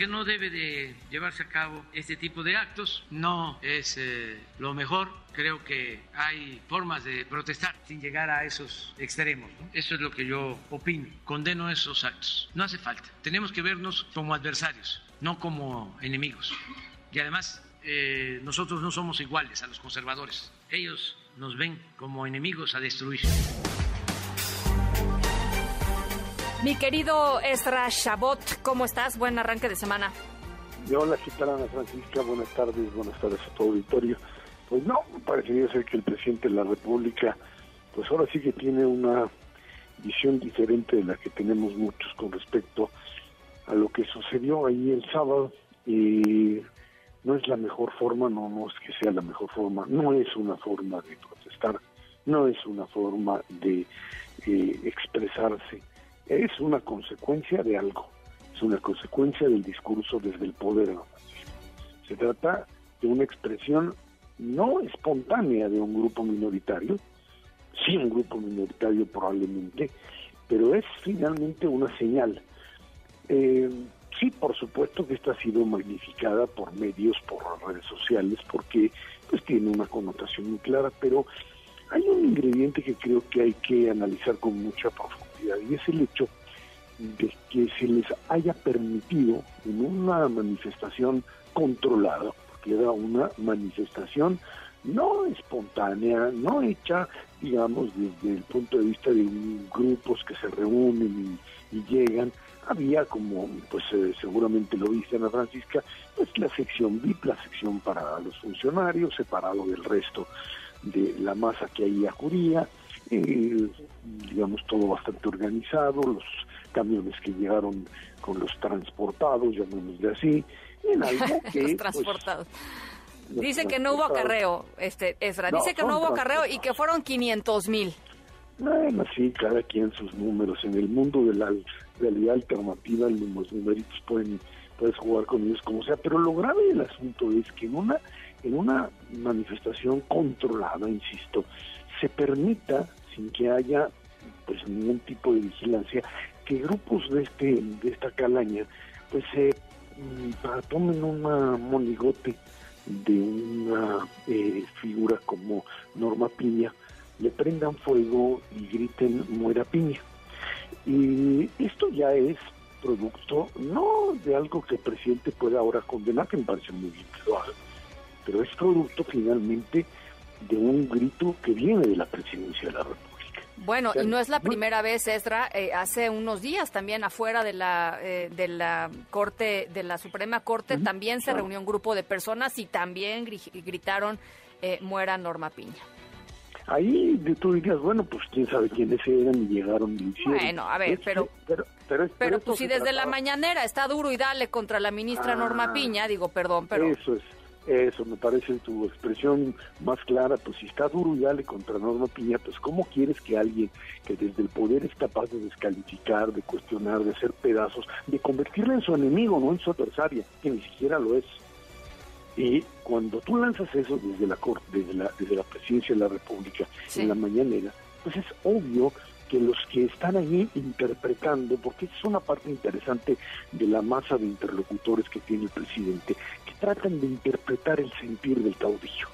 que no debe de llevarse a cabo este tipo de actos. No es eh, lo mejor. Creo que hay formas de protestar sin llegar a esos extremos. Eso es lo que yo opino. Condeno esos actos. No hace falta. Tenemos que vernos como adversarios, no como enemigos. Y además, eh, nosotros no somos iguales a los conservadores. Ellos nos ven como enemigos a destruir. Mi querido Esra Chabot, ¿cómo estás? Buen arranque de semana. Hola, ¿qué Ana Francisca? Buenas tardes, buenas tardes a tu auditorio. Pues no, parecería ser que el presidente de la República, pues ahora sí que tiene una visión diferente de la que tenemos muchos con respecto a lo que sucedió ahí el sábado. Y no es la mejor forma, no, no es que sea la mejor forma, no es una forma de protestar, no es una forma de eh, expresarse es una consecuencia de algo, es una consecuencia del discurso desde el poder. Se trata de una expresión no espontánea de un grupo minoritario, sí un grupo minoritario probablemente, pero es finalmente una señal. Eh, sí, por supuesto que esta ha sido magnificada por medios, por redes sociales, porque pues tiene una connotación muy clara, pero hay un ingrediente que creo que hay que analizar con mucha profundidad y es el hecho de que se les haya permitido en una manifestación controlada, porque era una manifestación no espontánea, no hecha, digamos, desde el punto de vista de grupos que se reúnen y, llegan. Había, como pues eh, seguramente lo dice Ana Francisca, pues la sección VIP, la sección para los funcionarios, separado del resto de la masa que ahí acudía, eh, digamos, todo bastante organizado, los camiones que llegaron con los transportados, llamémosle así, en algo que... los pues, transportados. Dice que no hubo acarreo, este, Ezra. Dice que no hubo acarreo y que fueron 500 mil. Bueno, sí, cada quien sus números. En el mundo de la realidad alternativa, los numeritos pueden puedes jugar con ellos como sea, pero lo grave del asunto es que en una en una manifestación controlada, insisto, se permita sin que haya pues ningún tipo de vigilancia que grupos de este de esta calaña pues se mm, tomen una monigote de una eh, figura como Norma Piña le prendan fuego y griten muera Piña y esto ya es producto no de algo que el presidente pueda ahora condenar que me parece muy bien pero es producto finalmente de un grito que viene de la presidencia de la República. Bueno, y no es la primera vez, Esdra, eh, hace unos días también afuera de la, eh, de la Corte, de la Suprema Corte, también se reunió un grupo de personas y también gritaron eh, muera Norma Piña. Ahí tú dirías, bueno, pues quién sabe quiénes eran y llegaron y hicieron. Bueno, a ver, pero, pero, pero, pero, pues si desde la mañanera está duro y dale contra la ministra Norma ah, Piña, digo, perdón, pero... Eso es, eso me parece tu expresión más clara, pues si está duro y dale contra Norma Piña, pues ¿cómo quieres que alguien que desde el poder es capaz de descalificar, de cuestionar, de hacer pedazos, de convertirla en su enemigo, no en su adversaria, que ni siquiera lo es? Y cuando tú lanzas eso desde la corte, desde la, desde la presidencia de la República, en la mañanera, pues es obvio que los que están ahí interpretando, porque es una parte interesante de la masa de interlocutores que tiene el presidente, tratan de interpretar el sentir del caudillo.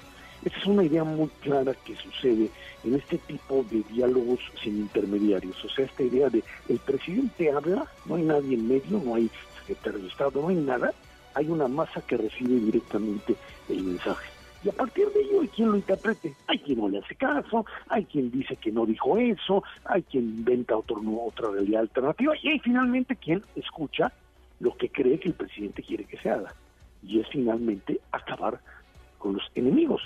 Esa es una idea muy clara que sucede en este tipo de diálogos sin intermediarios. O sea, esta idea de el presidente habla, no hay nadie en medio, no hay secretario de Estado, no hay nada, hay una masa que recibe directamente el mensaje y a partir de ello hay quien lo interprete. Hay quien no le hace caso, hay quien dice que no dijo eso, hay quien inventa otro, otra realidad alternativa y hay finalmente quien escucha lo que cree que el presidente quiere que se haga. Y es finalmente acabar con los enemigos,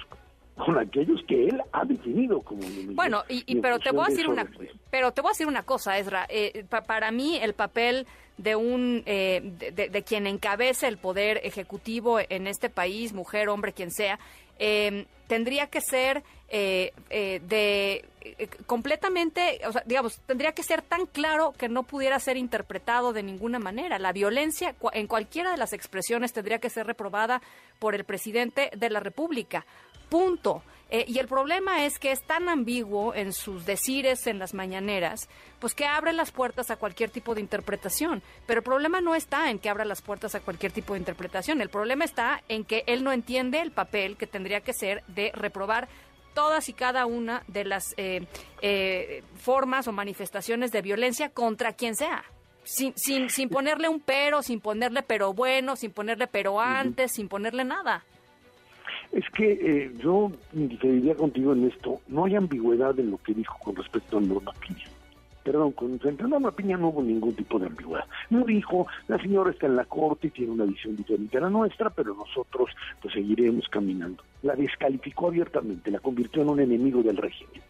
con aquellos que él ha definido como enemigos. Bueno, y, pero te voy a decir una, pero te voy a decir una cosa, Ezra. Eh, para mí el papel de un eh, de, quien encabece el poder ejecutivo en este país, mujer, hombre, quien sea, em, tendría que ser eh, de eh, completamente, o sea, digamos, tendría que ser tan claro que no pudiera ser interpretado de ninguna manera. La violencia en cualquiera de las expresiones tendría que ser reprobada por el presidente de la República. Punto. Eh, y el problema es que es tan ambiguo en sus decires en las mañaneras, pues que abre las puertas a cualquier tipo de interpretación. Pero el problema no está en que abra las puertas a cualquier tipo de interpretación. El problema está en que él no entiende el papel que tendría que ser de reprobar todas y cada una de las eh, eh, formas o manifestaciones de violencia contra quien sea. Sin, sin, sin ponerle un pero, sin ponerle pero bueno, sin ponerle pero antes, sin ponerle nada. Es que eh, yo diferiría contigo en esto. No hay ambigüedad en lo que dijo con respecto a Norma Piña. Perdón, con frente a Norma Piña no hubo ningún tipo de ambigüedad. No dijo, la señora está en la corte y tiene una visión diferente a la nuestra, pero nosotros pues seguiremos caminando. La descalificó abiertamente, la convirtió en un enemigo del régimen.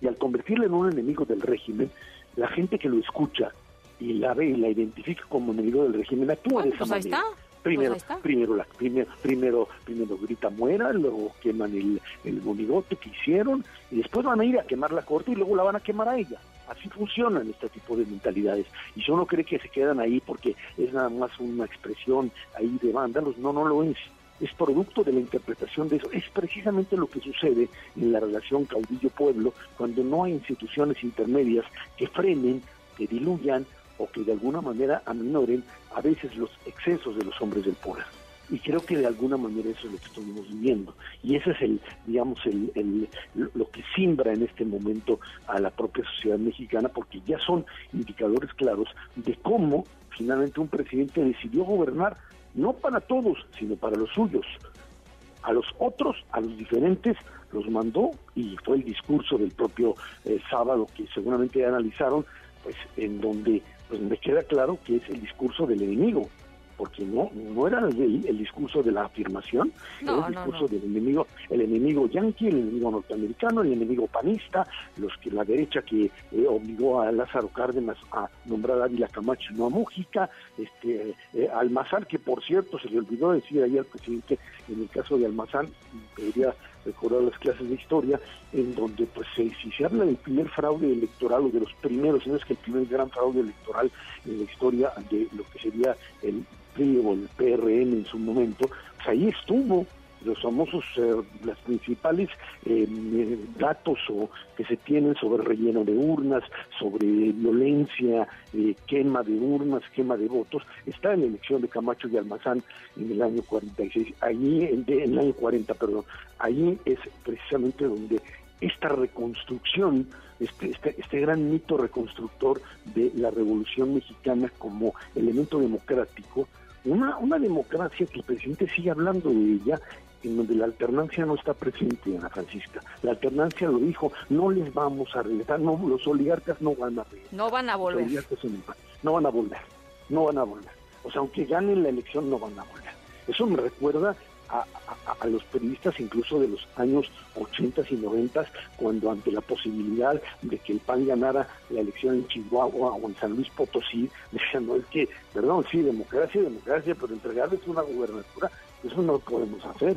Y al convertirla en un enemigo del régimen, la gente que lo escucha y la ve y la identifica como enemigo del régimen actúa de esa pues manera. Ahí está. Primero, Pues primero, la, primero, primero, primero grita muera, luego queman el, el monigote que hicieron y después van a ir a quemar la corte y luego la van a quemar a ella. Así funcionan este tipo de mentalidades. Y si uno cree que se quedan ahí porque es nada más una expresión ahí de vándalos, no, no lo es. Es producto de la interpretación de eso. Es precisamente lo que sucede en la relación caudillo-pueblo cuando no hay instituciones intermedias que frenen, que diluyan o que de alguna manera aminoren a veces los excesos de los hombres del poder. Y creo que de alguna manera eso es lo que estamos viviendo. Y ese es el, digamos, el, el, lo que simbra en este momento a la propia sociedad mexicana, porque ya son indicadores claros de cómo finalmente un presidente decidió gobernar no para todos, sino para los suyos. A los otros, a los diferentes, los mandó y fue el discurso del propio eh, sábado que seguramente analizaron, pues en donde pues me queda claro que es el discurso del enemigo, porque no no era el, el discurso de la afirmación, No, era el discurso no. del enemigo, el enemigo yanqui, el enemigo norteamericano, el enemigo panista, los que la derecha que eh, obligó a Lázaro Cárdenas a nombrar a Ávila Camacho no a Mújica, este eh, Almazán, que por cierto se le olvidó decir ayer al presidente en el caso de Almazán, debería recordar las clases de historia, en donde pues se, si se habla del primer fraude electoral o de los primeros, no es que el primer gran fraude electoral en la historia de lo que sería el PRI el PRM en su momento, pues ahí estuvo los famosos, eh, las principales eh, eh, datos o que se tienen sobre relleno de urnas, sobre violencia, eh, quema de urnas, quema de votos, está en la elección de Camacho y Almazán en el año 46, allí, en, en el año 40, perdón, ahí es precisamente donde esta reconstrucción, este, este, este gran mito reconstructor de la Revolución Mexicana como elemento democrático, una, una democracia que el presidente sigue hablando de ella, en donde la alternancia no está presente, Ana Francisca. La alternancia lo dijo, no les vamos a regresar, no, los oligarcas no van a regresar. No van a Los volver. oligarcas son el pan. No van a volver, no van a volver. O sea, aunque ganen la elección, no van a volver. Eso me recuerda a, a- a los periodistas incluso de los años 80 y 90, cuando ante la posibilidad de que el PAN ganara la elección en Chihuahua o en San Luis Potosí, decían, no, es que, perdón, sí, democracia, democracia, pero entregarles una gubernatura, eso no lo podemos hacer,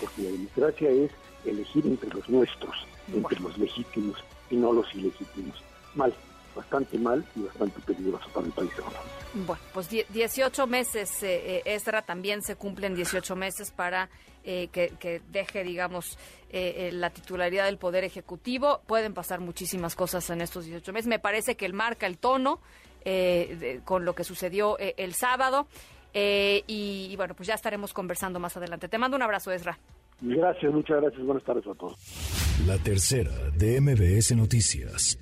porque la democracia es elegir entre los nuestros, entre los legítimos y no los ilegítimos. Mal, bastante mal y bastante peligroso para el país. ahora. Bueno, pues die- 18 meses, eh, eh, Esdra, también se cumplen 18 meses para eh, que, que deje, digamos, eh, eh, la titularidad del Poder Ejecutivo. Pueden pasar muchísimas cosas en estos 18 meses. Me parece que él marca el tono eh, de- con lo que sucedió eh, el sábado. Eh, y, y bueno, pues ya estaremos conversando más adelante. Te mando un abrazo, Esdra. Gracias, muchas gracias. Buenas tardes a todos. La tercera de MBS Noticias.